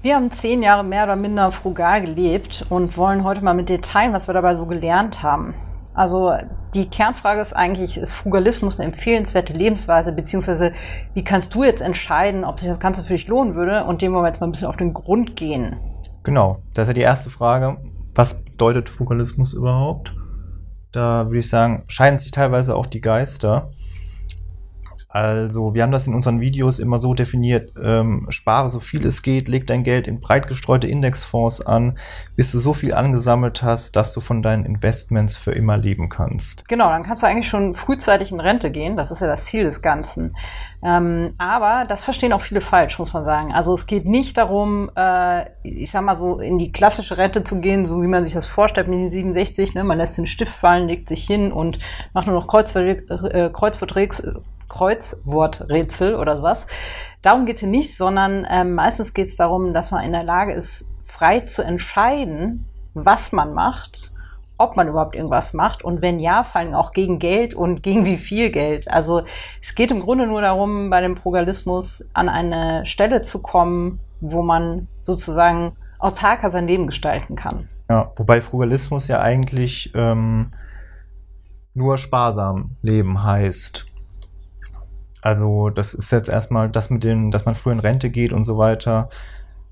Wir haben zehn Jahre mehr oder minder frugal gelebt und wollen heute mal mit teilen, was wir dabei so gelernt haben. Also die Kernfrage ist eigentlich, ist Frugalismus eine empfehlenswerte Lebensweise, beziehungsweise wie kannst du jetzt entscheiden, ob sich das Ganze für dich lohnen würde? Und dem wollen wir jetzt mal ein bisschen auf den Grund gehen. Genau, das ist ja die erste Frage. Was bedeutet Frugalismus überhaupt? Da würde ich sagen, scheiden sich teilweise auch die Geister. Also, wir haben das in unseren Videos immer so definiert, ähm, spare so viel es geht, leg dein Geld in breit gestreute Indexfonds an, bis du so viel angesammelt hast, dass du von deinen Investments für immer leben kannst. Genau, dann kannst du eigentlich schon frühzeitig in Rente gehen, das ist ja das Ziel des Ganzen. Ähm, aber das verstehen auch viele falsch, muss man sagen. Also es geht nicht darum, äh, ich sag mal so, in die klassische Rente zu gehen, so wie man sich das vorstellt mit den 67, ne? man lässt den Stift fallen, legt sich hin und macht nur noch Kreuzvert äh, Kreuzverträgs Kreuzworträtsel oder sowas. Darum geht es hier nicht, sondern ähm, meistens geht es darum, dass man in der Lage ist, frei zu entscheiden, was man macht, ob man überhaupt irgendwas macht und wenn ja, vor allem auch gegen Geld und gegen wie viel Geld. Also es geht im Grunde nur darum, bei dem Frugalismus an eine Stelle zu kommen, wo man sozusagen autarker sein Leben gestalten kann. Ja, wobei Frugalismus ja eigentlich ähm, nur sparsam leben heißt. Also das ist jetzt erstmal das mit dem, dass man früher in Rente geht und so weiter.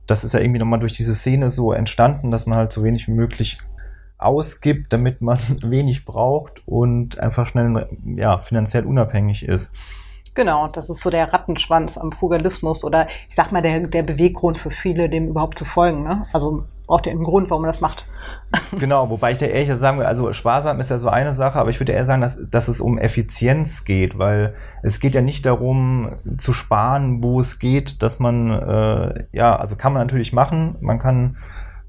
Das ist ja irgendwie nochmal durch diese Szene so entstanden, dass man halt so wenig wie möglich ausgibt, damit man wenig braucht und einfach schnell ja, finanziell unabhängig ist. Genau, das ist so der Rattenschwanz am Frugalismus oder ich sag mal der, der Beweggrund für viele, dem überhaupt zu folgen. Ne? Also braucht ihr einen Grund, warum man das macht. genau, wobei ich da ehrlich sagen will, also sparsam ist ja so eine Sache, aber ich würde eher sagen, dass, dass es um Effizienz geht, weil es geht ja nicht darum zu sparen, wo es geht, dass man, äh, ja, also kann man natürlich machen, man kann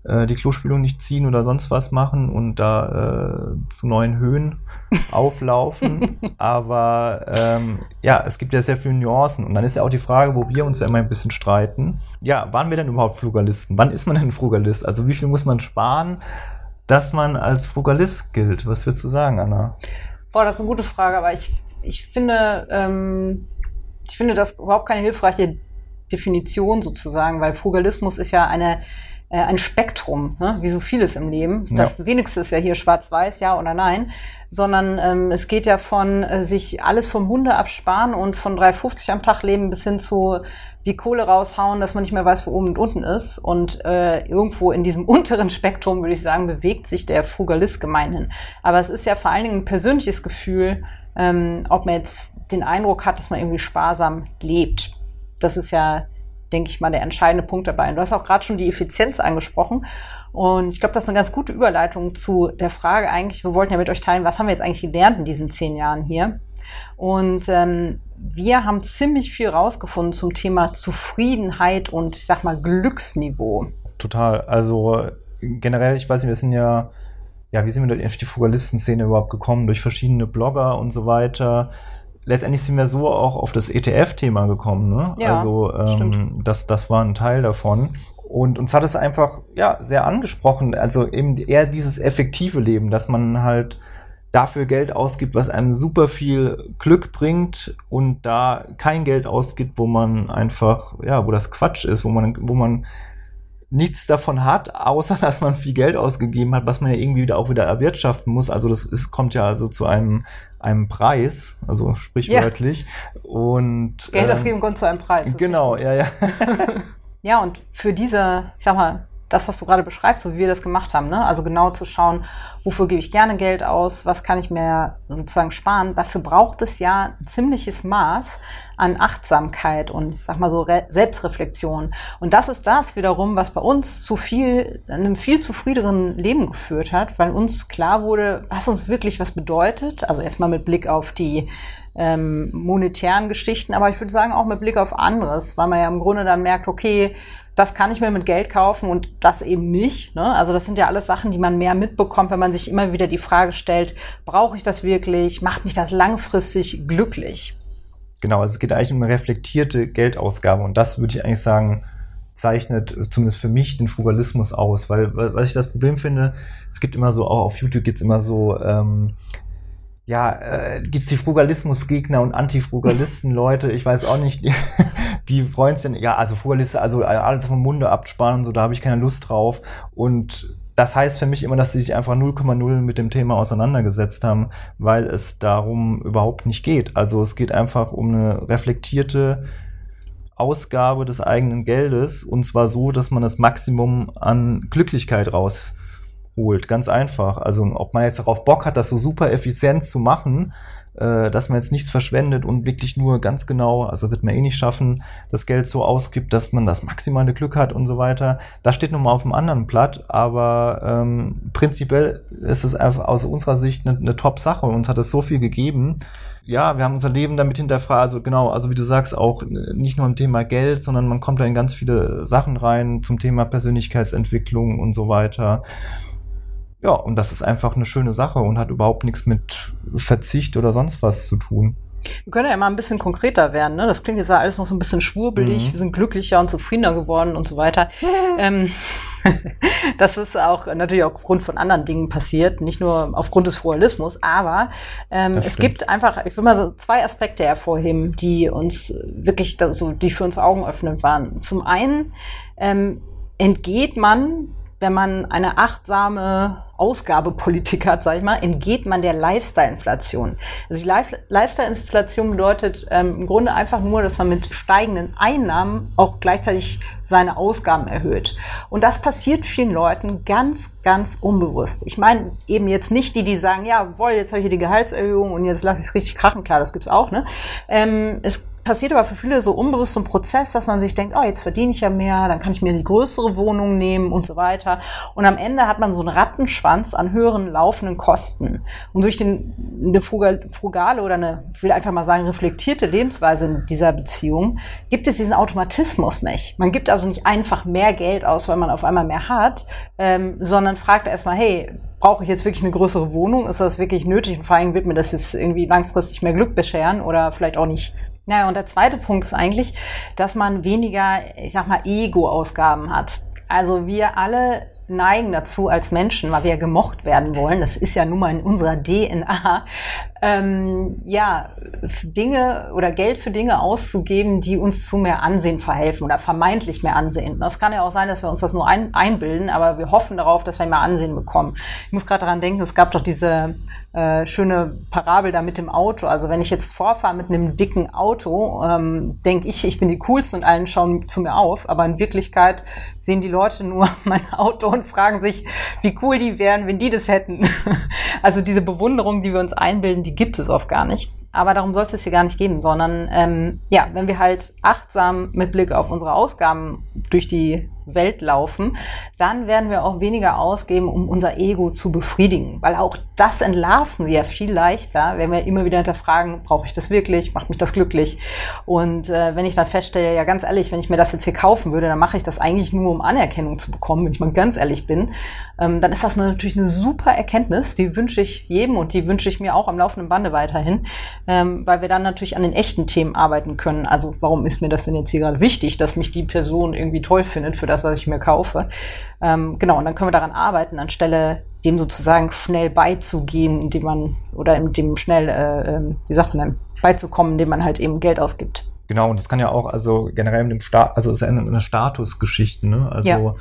äh, die Klospülung nicht ziehen oder sonst was machen und da äh, zu neuen Höhen auflaufen. Aber ähm, ja, es gibt ja sehr viele Nuancen. Und dann ist ja auch die Frage, wo wir uns ja immer ein bisschen streiten. Ja, waren wir denn überhaupt Frugalisten? Wann ist man denn Frugalist? Also wie viel muss man sparen, dass man als Frugalist gilt? Was würdest du sagen, Anna? Boah, das ist eine gute Frage, aber ich, ich finde, ähm, ich finde das überhaupt keine hilfreiche Definition sozusagen, weil Frugalismus ist ja eine äh, ein Spektrum, ne? wie so vieles im Leben. Das ja. wenigste ist ja hier schwarz-weiß, ja oder nein, sondern ähm, es geht ja von äh, sich alles vom Munde absparen und von 3,50 am Tag leben bis hin zu die Kohle raushauen, dass man nicht mehr weiß, wo oben und unten ist. Und äh, irgendwo in diesem unteren Spektrum, würde ich sagen, bewegt sich der Frugalist gemeinhin. Aber es ist ja vor allen Dingen ein persönliches Gefühl, ähm, ob man jetzt den Eindruck hat, dass man irgendwie sparsam lebt. Das ist ja denke ich mal, der entscheidende Punkt dabei. Und du hast auch gerade schon die Effizienz angesprochen. Und ich glaube, das ist eine ganz gute Überleitung zu der Frage eigentlich, wir wollten ja mit euch teilen, was haben wir jetzt eigentlich gelernt in diesen zehn Jahren hier? Und ähm, wir haben ziemlich viel rausgefunden zum Thema Zufriedenheit und ich sag mal Glücksniveau. Total. Also generell, ich weiß nicht, wir sind ja, ja, wie sind wir durch die Fugalisten-Szene überhaupt gekommen? Durch verschiedene Blogger und so weiter letztendlich sind wir so auch auf das ETF-Thema gekommen. Ne? Ja, also ähm, das, das war ein Teil davon. Und uns hat es einfach ja sehr angesprochen. Also eben eher dieses effektive Leben, dass man halt dafür Geld ausgibt, was einem super viel Glück bringt und da kein Geld ausgibt, wo man einfach, ja, wo das Quatsch ist, wo man, wo man nichts davon hat, außer dass man viel Geld ausgegeben hat, was man ja irgendwie wieder auch wieder erwirtschaften muss. Also das ist, kommt ja also zu einem einem Preis, also sprichwörtlich. Ja. Und Geld ähm, ausgeben kommt zu einem Preis. Genau, ja, ja. ja, und für diese, ich sag mal, das, was du gerade beschreibst, so wie wir das gemacht haben, ne? Also genau zu schauen, wofür gebe ich gerne Geld aus, was kann ich mir sozusagen sparen. Dafür braucht es ja ein ziemliches Maß an Achtsamkeit und ich sag mal so Re Selbstreflexion. Und das ist das wiederum, was bei uns zu viel, einem viel zufriedeneren Leben geführt hat, weil uns klar wurde, was uns wirklich was bedeutet. Also erstmal mit Blick auf die ähm, monetären Geschichten, aber ich würde sagen auch mit Blick auf anderes, weil man ja im Grunde dann merkt, okay, das kann ich mir mit Geld kaufen und das eben nicht. Ne? Also das sind ja alles Sachen, die man mehr mitbekommt, wenn man sich immer wieder die Frage stellt, brauche ich das wirklich? Macht mich das langfristig glücklich? Genau, also es geht eigentlich um eine reflektierte Geldausgabe und das würde ich eigentlich sagen, zeichnet zumindest für mich den Frugalismus aus, weil was ich das Problem finde, es gibt immer so, auch auf YouTube gibt es immer so ähm, ja, äh, gibt's die Frugalismusgegner und Antifrugalisten-Leute, ich weiß auch nicht, die, die freuen sich, ja, also Frugalisten, also alles vom Munde absparen so, da habe ich keine Lust drauf. Und das heißt für mich immer, dass sie sich einfach 0,0 mit dem Thema auseinandergesetzt haben, weil es darum überhaupt nicht geht. Also es geht einfach um eine reflektierte Ausgabe des eigenen Geldes und zwar so, dass man das Maximum an Glücklichkeit rausholt. Ganz einfach. Also ob man jetzt darauf Bock hat, das so super effizient zu machen, äh, dass man jetzt nichts verschwendet und wirklich nur ganz genau, also wird man eh nicht schaffen, das Geld so ausgibt, dass man das maximale Glück hat und so weiter. Das steht nochmal auf dem anderen Blatt, aber ähm, prinzipiell ist es einfach aus unserer Sicht eine, eine Top-Sache und uns hat es so viel gegeben. Ja, wir haben unser Leben damit hinterfragt, also genau, also wie du sagst, auch nicht nur im Thema Geld, sondern man kommt da in ganz viele Sachen rein zum Thema Persönlichkeitsentwicklung und so weiter. Ja, und das ist einfach eine schöne Sache und hat überhaupt nichts mit Verzicht oder sonst was zu tun. Wir können ja immer ein bisschen konkreter werden. Ne? Das klingt jetzt ja alles noch so ein bisschen schwurbelig. Mhm. Wir sind glücklicher und zufriedener geworden und so weiter. ähm, das ist auch natürlich aufgrund von anderen Dingen passiert, nicht nur aufgrund des Frualismus, aber ähm, es gibt einfach, ich will mal so zwei Aspekte hervorheben, die uns wirklich so, die für uns Augen öffnend waren. Zum einen ähm, entgeht man wenn man eine achtsame Ausgabepolitik hat, sag ich mal, entgeht man der Lifestyle-Inflation. Also die Lifestyle-Inflation bedeutet ähm, im Grunde einfach nur, dass man mit steigenden Einnahmen auch gleichzeitig seine Ausgaben erhöht. Und das passiert vielen Leuten ganz, ganz unbewusst. Ich meine eben jetzt nicht die, die sagen, ja, woll, jetzt habe ich hier die Gehaltserhöhung und jetzt lasse ich es richtig krachen. Klar, das gibt's auch. Ne? Ähm, es passiert aber für viele so unbewusst so ein Prozess, dass man sich denkt, oh, jetzt verdiene ich ja mehr, dann kann ich mir die größere Wohnung nehmen und so weiter. Und am Ende hat man so einen Rattenschwanz an höheren laufenden Kosten. Und durch den, eine frugale oder eine, ich will einfach mal sagen, reflektierte Lebensweise in dieser Beziehung gibt es diesen Automatismus nicht. Man gibt also nicht einfach mehr Geld aus, weil man auf einmal mehr hat, ähm, sondern fragt erstmal, hey, brauche ich jetzt wirklich eine größere Wohnung? Ist das wirklich nötig? Und vor allem wird mir das jetzt irgendwie langfristig mehr Glück bescheren oder vielleicht auch nicht. Naja, und der zweite Punkt ist eigentlich, dass man weniger, ich sag mal, Ego-Ausgaben hat. Also wir alle neigen dazu als Menschen, weil wir gemocht werden wollen, das ist ja nun mal in unserer DNA, ähm, ja, Dinge oder Geld für Dinge auszugeben, die uns zu mehr Ansehen verhelfen oder vermeintlich mehr Ansehen. Das kann ja auch sein, dass wir uns das nur ein, einbilden, aber wir hoffen darauf, dass wir mehr Ansehen bekommen. Ich muss gerade daran denken, es gab doch diese äh, schöne Parabel da mit dem Auto. Also wenn ich jetzt vorfahre mit einem dicken Auto, ähm, denke ich, ich bin die coolste und allen schauen zu mir auf, aber in Wirklichkeit sehen die Leute nur mein Auto und fragen sich, wie cool die wären, wenn die das hätten. also diese Bewunderung, die wir uns einbilden, die gibt es oft gar nicht. Aber darum soll es es hier gar nicht gehen, sondern ähm, ja, wenn wir halt achtsam mit Blick auf unsere Ausgaben durch die Welt laufen, dann werden wir auch weniger ausgeben, um unser Ego zu befriedigen. Weil auch das entlarven wir viel leichter, wenn wir immer wieder hinterfragen, brauche ich das wirklich, macht mich das glücklich? Und äh, wenn ich dann feststelle, ja ganz ehrlich, wenn ich mir das jetzt hier kaufen würde, dann mache ich das eigentlich nur, um Anerkennung zu bekommen, wenn ich mal ganz ehrlich bin, ähm, dann ist das natürlich eine super Erkenntnis, die wünsche ich jedem und die wünsche ich mir auch am laufenden Bande weiterhin, ähm, weil wir dann natürlich an den echten Themen arbeiten können. Also warum ist mir das denn jetzt hier gerade wichtig, dass mich die Person irgendwie toll findet für das, was ich mir kaufe. Ähm, genau, und dann können wir daran arbeiten, anstelle dem sozusagen schnell beizugehen, indem man, oder in dem schnell, äh, äh, wie sagt man, beizukommen, indem man halt eben Geld ausgibt. Genau, und das kann ja auch, also generell mit dem Staat, also es ist eine, eine Statusgeschichte, ne? Also ja.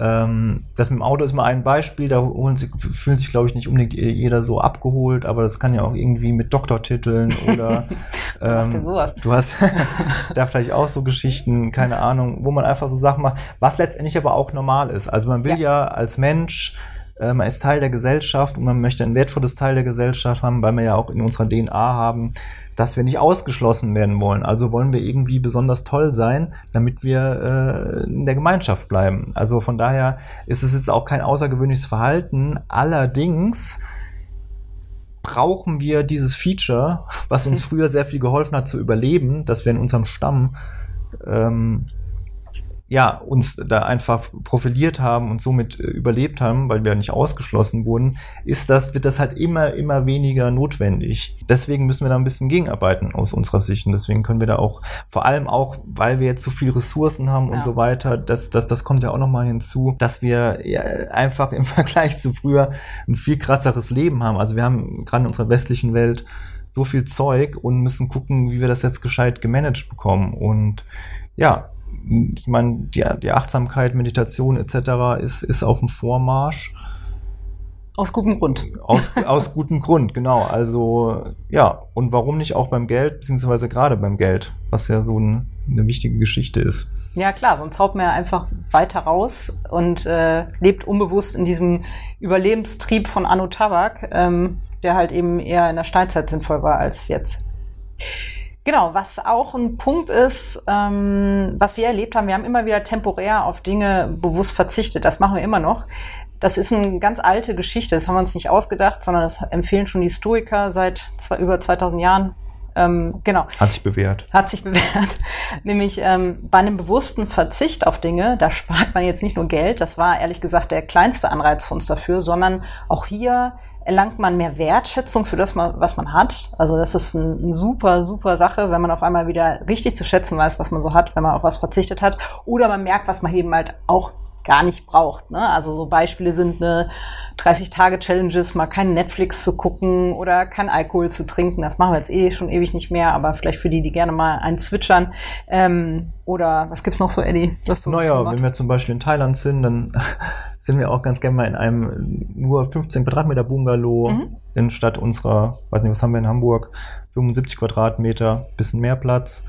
Ähm, das mit dem Auto ist mal ein Beispiel, da holen sich, fühlen sich, glaube ich, nicht unbedingt jeder so abgeholt, aber das kann ja auch irgendwie mit Doktortiteln oder ähm, du hast da vielleicht auch so Geschichten, keine Ahnung, wo man einfach so Sachen macht, was letztendlich aber auch normal ist. Also man will ja, ja als Mensch äh, man ist Teil der Gesellschaft und man möchte ein wertvolles Teil der Gesellschaft haben, weil wir ja auch in unserer DNA haben, dass wir nicht ausgeschlossen werden wollen. Also wollen wir irgendwie besonders toll sein, damit wir äh, in der Gemeinschaft bleiben. Also von daher ist es jetzt auch kein außergewöhnliches Verhalten. Allerdings brauchen wir dieses Feature, was uns früher sehr viel geholfen hat zu überleben, dass wir in unserem Stamm ähm, ja, uns da einfach profiliert haben und somit äh, überlebt haben, weil wir nicht ausgeschlossen wurden, ist das, wird das halt immer, immer weniger notwendig. Deswegen müssen wir da ein bisschen gegenarbeiten aus unserer Sicht. Und deswegen können wir da auch, vor allem auch, weil wir jetzt so viele Ressourcen haben ja. und so weiter, das, das, das kommt ja auch nochmal hinzu, dass wir ja, einfach im Vergleich zu früher ein viel krasseres Leben haben. Also wir haben gerade in unserer westlichen Welt so viel Zeug und müssen gucken, wie wir das jetzt gescheit gemanagt bekommen. Und ja, ich meine, die, die Achtsamkeit, Meditation etc. ist, ist auf dem Vormarsch. Aus gutem Grund. Aus, aus gutem Grund, genau. Also ja, und warum nicht auch beim Geld, beziehungsweise gerade beim Geld, was ja so ein, eine wichtige Geschichte ist. Ja klar, sonst haut man ja einfach weiter raus und äh, lebt unbewusst in diesem Überlebenstrieb von Anno Tabak, ähm, der halt eben eher in der Steinzeit sinnvoll war als jetzt. Genau, was auch ein Punkt ist, ähm, was wir erlebt haben, wir haben immer wieder temporär auf Dinge bewusst verzichtet. Das machen wir immer noch. Das ist eine ganz alte Geschichte. Das haben wir uns nicht ausgedacht, sondern das empfehlen schon die Stoiker seit zwei, über 2000 Jahren. Ähm, genau. Hat sich bewährt. Hat sich bewährt. Nämlich ähm, bei einem bewussten Verzicht auf Dinge, da spart man jetzt nicht nur Geld, das war ehrlich gesagt der kleinste Anreiz für uns dafür, sondern auch hier erlangt man mehr Wertschätzung für das, was man hat. Also das ist eine super, super Sache, wenn man auf einmal wieder richtig zu schätzen weiß, was man so hat, wenn man auf was verzichtet hat. Oder man merkt, was man eben halt auch gar nicht braucht. Ne? Also so Beispiele sind eine 30-Tage-Challenges, mal kein Netflix zu gucken oder kein Alkohol zu trinken. Das machen wir jetzt eh schon ewig nicht mehr, aber vielleicht für die, die gerne mal einen zwitschern. Ähm, oder was gibt's noch so, Eddie? Naja, wenn wir zum Beispiel in Thailand sind, dann sind wir auch ganz gerne mal in einem nur 15 Quadratmeter Bungalow mhm. in Stadt unserer, weiß nicht, was haben wir in Hamburg, 75 Quadratmeter, bisschen mehr Platz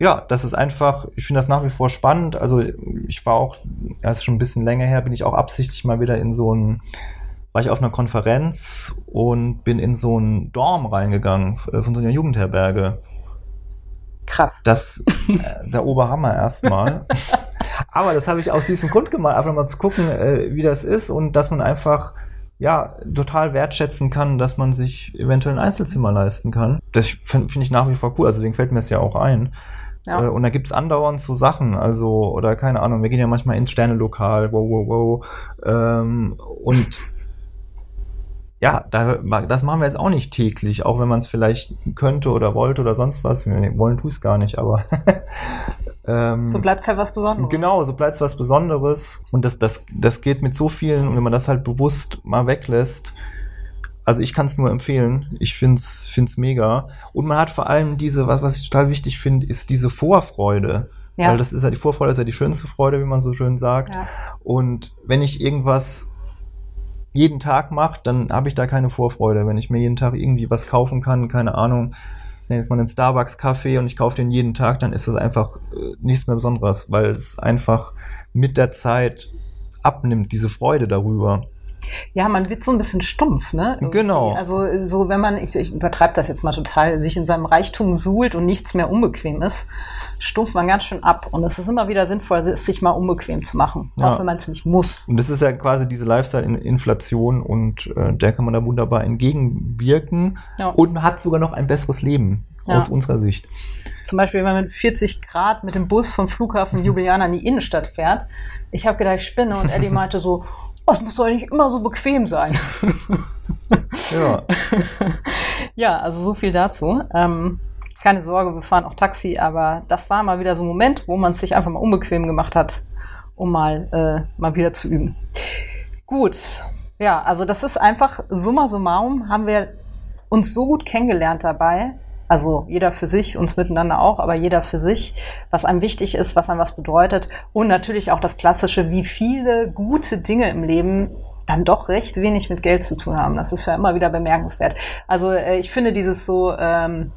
ja, das ist einfach, ich finde das nach wie vor spannend. Also ich war auch, erst schon ein bisschen länger her, bin ich auch absichtlich mal wieder in so ein, war ich auf einer Konferenz und bin in so ein Dorm reingegangen äh, von so einer Jugendherberge. Krass. Das, äh, der Oberhammer erstmal. Aber das habe ich aus diesem Grund gemacht, einfach mal zu gucken, äh, wie das ist und dass man einfach ja, total wertschätzen kann, dass man sich eventuell ein Einzelzimmer leisten kann. Das finde find ich nach wie vor cool, also deswegen fällt mir es ja auch ein. Ja. Äh, und da gibt's andauernd so Sachen, also, oder keine Ahnung, wir gehen ja manchmal ins Sternelokal, wow, wow, wow. Ähm, und ja, da, das machen wir jetzt auch nicht täglich, auch wenn man es vielleicht könnte oder wollte oder sonst was. Wir wollen tu es gar nicht, aber. ähm, so bleibt halt was Besonderes. Genau, so bleibt es was Besonderes. Und das, das, das geht mit so vielen, und wenn man das halt bewusst mal weglässt, also ich kann es nur empfehlen. Ich finde es mega. Und man hat vor allem diese, was, was ich total wichtig finde, ist diese Vorfreude. Ja. Weil das ist ja die Vorfreude, ist ja die schönste Freude, wie man so schön sagt. Ja. Und wenn ich irgendwas jeden Tag mache, dann habe ich da keine Vorfreude. Wenn ich mir jeden Tag irgendwie was kaufen kann, keine Ahnung, nenne jetzt mal einen Starbucks-Kaffee und ich kaufe den jeden Tag, dann ist das einfach äh, nichts mehr Besonderes, weil es einfach mit der Zeit abnimmt, diese Freude darüber. Ja, man wird so ein bisschen stumpf, ne? Irgendwie. Genau. Also so, wenn man, ich, ich übertreibe das jetzt mal total, sich in seinem Reichtum suhlt und nichts mehr unbequem ist, stumpft man ganz schön ab. Und es ist immer wieder sinnvoll, es sich mal unbequem zu machen, ja. auch wenn man es nicht muss. Und das ist ja quasi diese Lifestyle-Inflation und äh, der kann man da wunderbar entgegenwirken ja. und man hat sogar noch ein besseres Leben ja. aus unserer Sicht. Zum Beispiel, wenn man mit 40 Grad mit dem Bus vom Flughafen Ljubljana in die Innenstadt fährt. Ich habe gedacht, ich spinne und Eddie meinte so, es muss doch nicht immer so bequem sein. ja. ja, also so viel dazu. Ähm, keine Sorge, wir fahren auch Taxi, aber das war mal wieder so ein Moment, wo man es sich einfach mal unbequem gemacht hat, um mal, äh, mal wieder zu üben. Gut. Ja, also das ist einfach summa summarum haben wir uns so gut kennengelernt dabei, also jeder für sich, uns miteinander auch, aber jeder für sich, was einem wichtig ist, was einem was bedeutet. Und natürlich auch das Klassische, wie viele gute Dinge im Leben dann doch recht wenig mit Geld zu tun haben. Das ist ja immer wieder bemerkenswert. Also äh, ich finde dieses so, ähm,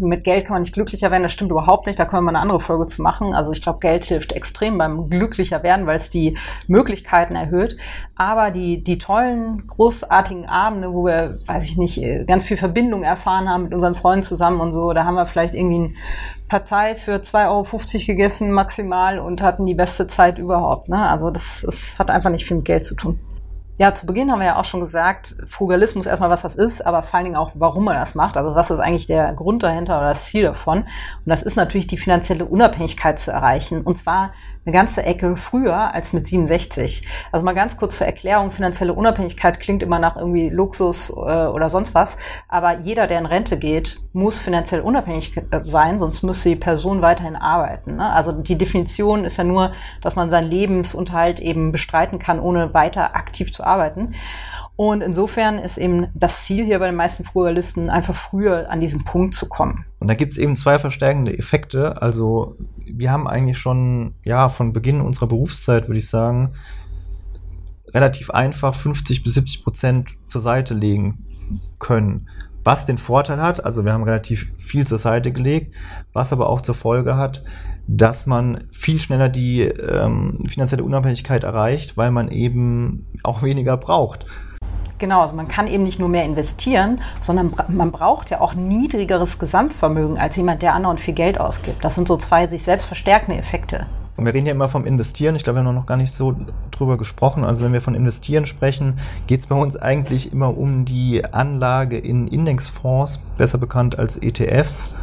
mit Geld kann man nicht glücklicher werden, das stimmt überhaupt nicht. Da können wir mal eine andere Folge zu machen. Also ich glaube, Geld hilft extrem beim glücklicher werden, weil es die Möglichkeiten erhöht. Aber die, die tollen, großartigen Abende, wo wir, weiß ich nicht, ganz viel Verbindung erfahren haben mit unseren Freunden zusammen und so, da haben wir vielleicht irgendwie eine Partei für 2,50 Euro gegessen maximal und hatten die beste Zeit überhaupt. Ne? Also das, das hat einfach nicht viel mit Geld zu tun. Ja, zu Beginn haben wir ja auch schon gesagt, Frugalismus erstmal, was das ist, aber vor allen Dingen auch, warum man das macht. Also was ist eigentlich der Grund dahinter oder das Ziel davon? Und das ist natürlich die finanzielle Unabhängigkeit zu erreichen. Und zwar eine ganze Ecke früher als mit 67. Also mal ganz kurz zur Erklärung, finanzielle Unabhängigkeit klingt immer nach irgendwie Luxus äh, oder sonst was. Aber jeder, der in Rente geht, muss finanziell unabhängig äh, sein, sonst müsste die Person weiterhin arbeiten. Ne? Also die Definition ist ja nur, dass man seinen Lebensunterhalt eben bestreiten kann, ohne weiter aktiv zu arbeiten. Und insofern ist eben das Ziel hier bei den meisten Frugalisten einfach früher an diesen Punkt zu kommen. Und da gibt es eben zwei verstärkende Effekte. Also wir haben eigentlich schon, ja, von Beginn unserer Berufszeit, würde ich sagen, relativ einfach 50 bis 70 Prozent zur Seite legen können. Was den Vorteil hat, also wir haben relativ viel zur Seite gelegt, was aber auch zur Folge hat, dass man viel schneller die ähm, finanzielle Unabhängigkeit erreicht, weil man eben auch weniger braucht. Genau, also man kann eben nicht nur mehr investieren, sondern man braucht ja auch niedrigeres Gesamtvermögen als jemand, der anderen viel Geld ausgibt. Das sind so zwei sich selbst verstärkende Effekte. Und wir reden ja immer vom Investieren. Ich glaube, wir haben noch gar nicht so drüber gesprochen. Also wenn wir von Investieren sprechen, geht es bei uns eigentlich immer um die Anlage in Indexfonds, besser bekannt als ETFs,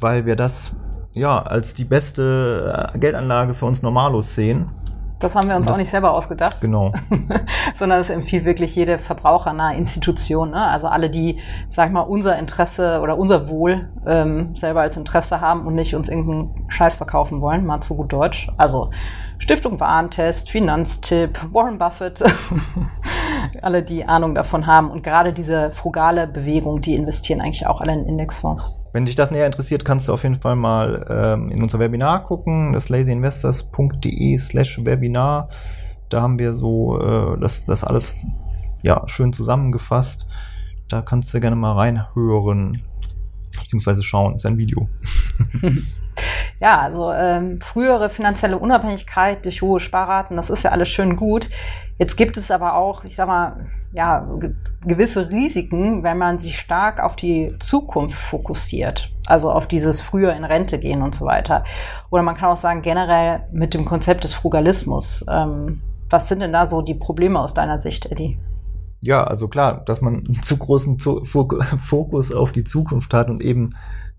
weil wir das ja, als die beste äh, Geldanlage für uns Normalos sehen. Das haben wir uns das, auch nicht selber ausgedacht. Genau. Sondern es empfiehlt wirklich jede verbrauchernahe Institution. Ne? Also alle, die, sag mal, unser Interesse oder unser Wohl ähm, selber als Interesse haben und nicht uns irgendeinen Scheiß verkaufen wollen, mal zu gut Deutsch. Also Stiftung Warentest, Finanztipp, Warren Buffett, alle, die Ahnung davon haben. Und gerade diese frugale Bewegung, die investieren eigentlich auch alle in Indexfonds. Wenn dich das näher interessiert, kannst du auf jeden Fall mal ähm, in unser Webinar gucken, das lazyinvestors.de slash Webinar. Da haben wir so äh, das, das alles ja, schön zusammengefasst. Da kannst du gerne mal reinhören, beziehungsweise schauen. Ist ein Video. Ja, also ähm, frühere finanzielle Unabhängigkeit durch hohe Sparraten, das ist ja alles schön gut. Jetzt gibt es aber auch, ich sag mal, ja, ge gewisse Risiken, wenn man sich stark auf die Zukunft fokussiert. Also auf dieses früher in Rente gehen und so weiter. Oder man kann auch sagen, generell mit dem Konzept des Frugalismus. Ähm, was sind denn da so die Probleme aus deiner Sicht, Eddie? Ja, also klar, dass man einen zu großen Fokus auf die Zukunft hat und eben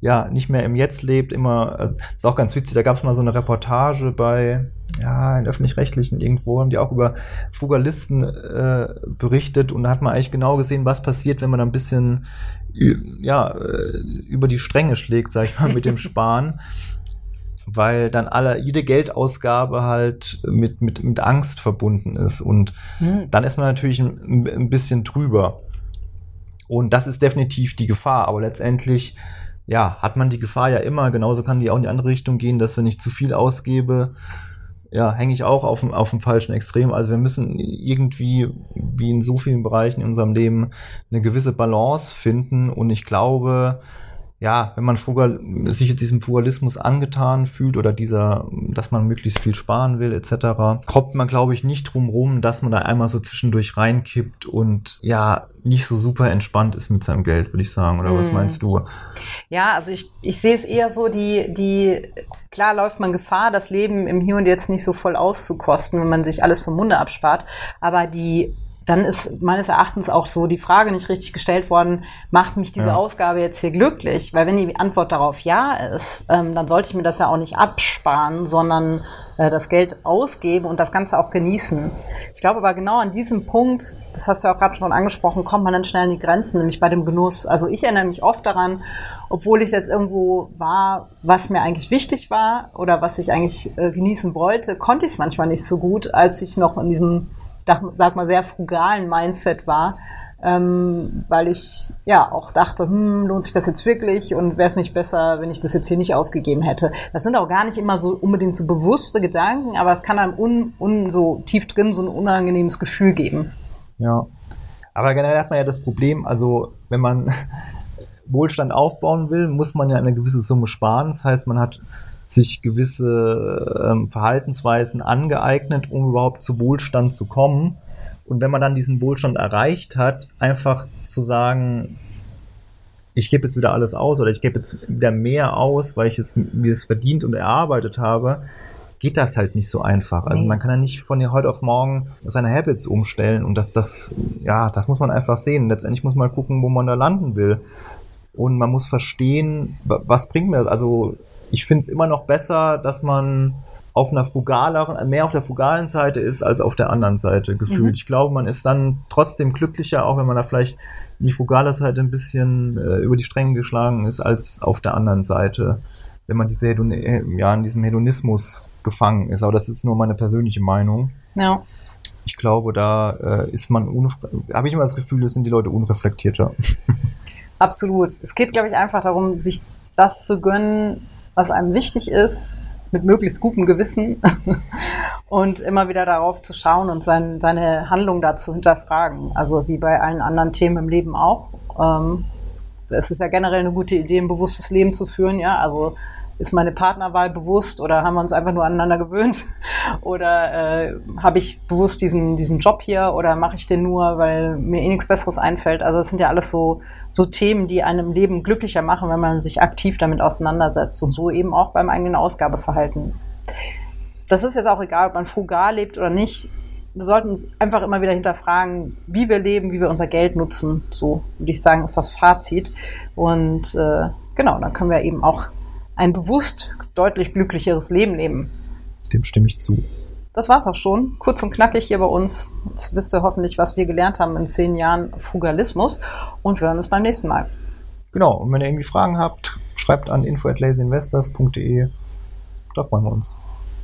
ja, nicht mehr im Jetzt lebt, immer, äh, ist auch ganz witzig, da gab es mal so eine Reportage bei, ja, in öffentlich-rechtlichen irgendwo, haben die auch über Frugalisten äh, berichtet und da hat man eigentlich genau gesehen, was passiert, wenn man ein bisschen, ja, äh, über die Stränge schlägt, sag ich mal, mit dem Sparen. weil dann alle, jede Geldausgabe halt mit, mit, mit Angst verbunden ist. Und mhm. dann ist man natürlich ein, ein bisschen drüber. Und das ist definitiv die Gefahr. Aber letztendlich ja, hat man die Gefahr ja immer. Genauso kann die auch in die andere Richtung gehen, dass wenn ich zu viel ausgebe, ja, hänge ich auch auf dem, auf dem falschen Extrem. Also wir müssen irgendwie, wie in so vielen Bereichen in unserem Leben, eine gewisse Balance finden. Und ich glaube, ja, wenn man Frugal, sich jetzt diesem Frugalismus angetan fühlt oder dieser, dass man möglichst viel sparen will, etc., kommt man, glaube ich, nicht drum rum, dass man da einmal so zwischendurch reinkippt und ja, nicht so super entspannt ist mit seinem Geld, würde ich sagen. Oder mm. was meinst du? Ja, also ich, ich sehe es eher so, die, die, klar läuft man Gefahr, das Leben im Hier und Jetzt nicht so voll auszukosten, wenn man sich alles vom Munde abspart. Aber die dann ist meines Erachtens auch so die Frage nicht richtig gestellt worden, macht mich diese ja. Ausgabe jetzt hier glücklich? Weil wenn die Antwort darauf ja ist, ähm, dann sollte ich mir das ja auch nicht absparen, sondern äh, das Geld ausgeben und das Ganze auch genießen. Ich glaube aber genau an diesem Punkt, das hast du auch gerade schon angesprochen, kommt man dann schnell an die Grenzen, nämlich bei dem Genuss. Also ich erinnere mich oft daran, obwohl ich jetzt irgendwo war, was mir eigentlich wichtig war oder was ich eigentlich äh, genießen wollte, konnte ich es manchmal nicht so gut, als ich noch in diesem sag mal, sehr frugalen Mindset war, ähm, weil ich ja auch dachte, hm, lohnt sich das jetzt wirklich und wäre es nicht besser, wenn ich das jetzt hier nicht ausgegeben hätte. Das sind auch gar nicht immer so unbedingt so bewusste Gedanken, aber es kann einem un, un, so tief drin so ein unangenehmes Gefühl geben. Ja, aber generell hat man ja das Problem, also wenn man Wohlstand aufbauen will, muss man ja eine gewisse Summe sparen. Das heißt, man hat sich gewisse ähm, Verhaltensweisen angeeignet, um überhaupt zu Wohlstand zu kommen. Und wenn man dann diesen Wohlstand erreicht hat, einfach zu sagen, ich gebe jetzt wieder alles aus oder ich gebe jetzt wieder mehr aus, weil ich es mir es verdient und erarbeitet habe, geht das halt nicht so einfach. Also man kann ja nicht von heute auf morgen seine Habits umstellen und das, das, ja, das muss man einfach sehen. Letztendlich muss man gucken, wo man da landen will. Und man muss verstehen, wa- was bringt mir das? Also ich finde es immer noch besser, dass man auf einer frugaleren, mehr auf der frugalen Seite ist als auf der anderen Seite gefühlt. Mhm. Ich glaube, man ist dann trotzdem glücklicher, auch wenn man da vielleicht in die frugale Seite ein bisschen äh, über die Stränge geschlagen ist, als auf der anderen Seite, wenn man diese Hedon äh, ja, in diesem Hedonismus gefangen ist. Aber das ist nur meine persönliche Meinung. Ja. Ich glaube, da äh, ist man, habe ich immer das Gefühl, das sind die Leute unreflektierter. Absolut. Es geht, glaube ich, einfach darum, sich das zu gönnen, was einem wichtig ist, mit möglichst gutem Gewissen und immer wieder darauf zu schauen und sein, seine Handlung da zu hinterfragen. Also wie bei allen anderen Themen im Leben auch. Ähm, es ist ja generell eine gute Idee, ein bewusstes Leben zu führen, ja. Also ist meine Partnerwahl bewusst oder haben wir uns einfach nur aneinander gewöhnt? Oder äh, habe ich bewusst diesen, diesen Job hier oder mache ich den nur, weil mir eh nichts Besseres einfällt? Also das sind ja alles so, so Themen, die einem Leben glücklicher machen, wenn man sich aktiv damit auseinandersetzt und so eben auch beim eigenen Ausgabeverhalten. Das ist jetzt auch egal, ob man frugal lebt oder nicht. Wir sollten uns einfach immer wieder hinterfragen, wie wir leben, wie wir unser Geld nutzen. So würde ich sagen, ist das Fazit. Und äh, genau, dann können wir eben auch ein bewusst deutlich glücklicheres Leben leben. Dem stimme ich zu. Das war's auch schon. Kurz und knackig hier bei uns. Jetzt wisst ihr hoffentlich, was wir gelernt haben in zehn Jahren Frugalismus. Und wir hören uns beim nächsten Mal. Genau, und wenn ihr irgendwie Fragen habt, schreibt an info@lazyinvestors.de. Da freuen wir uns.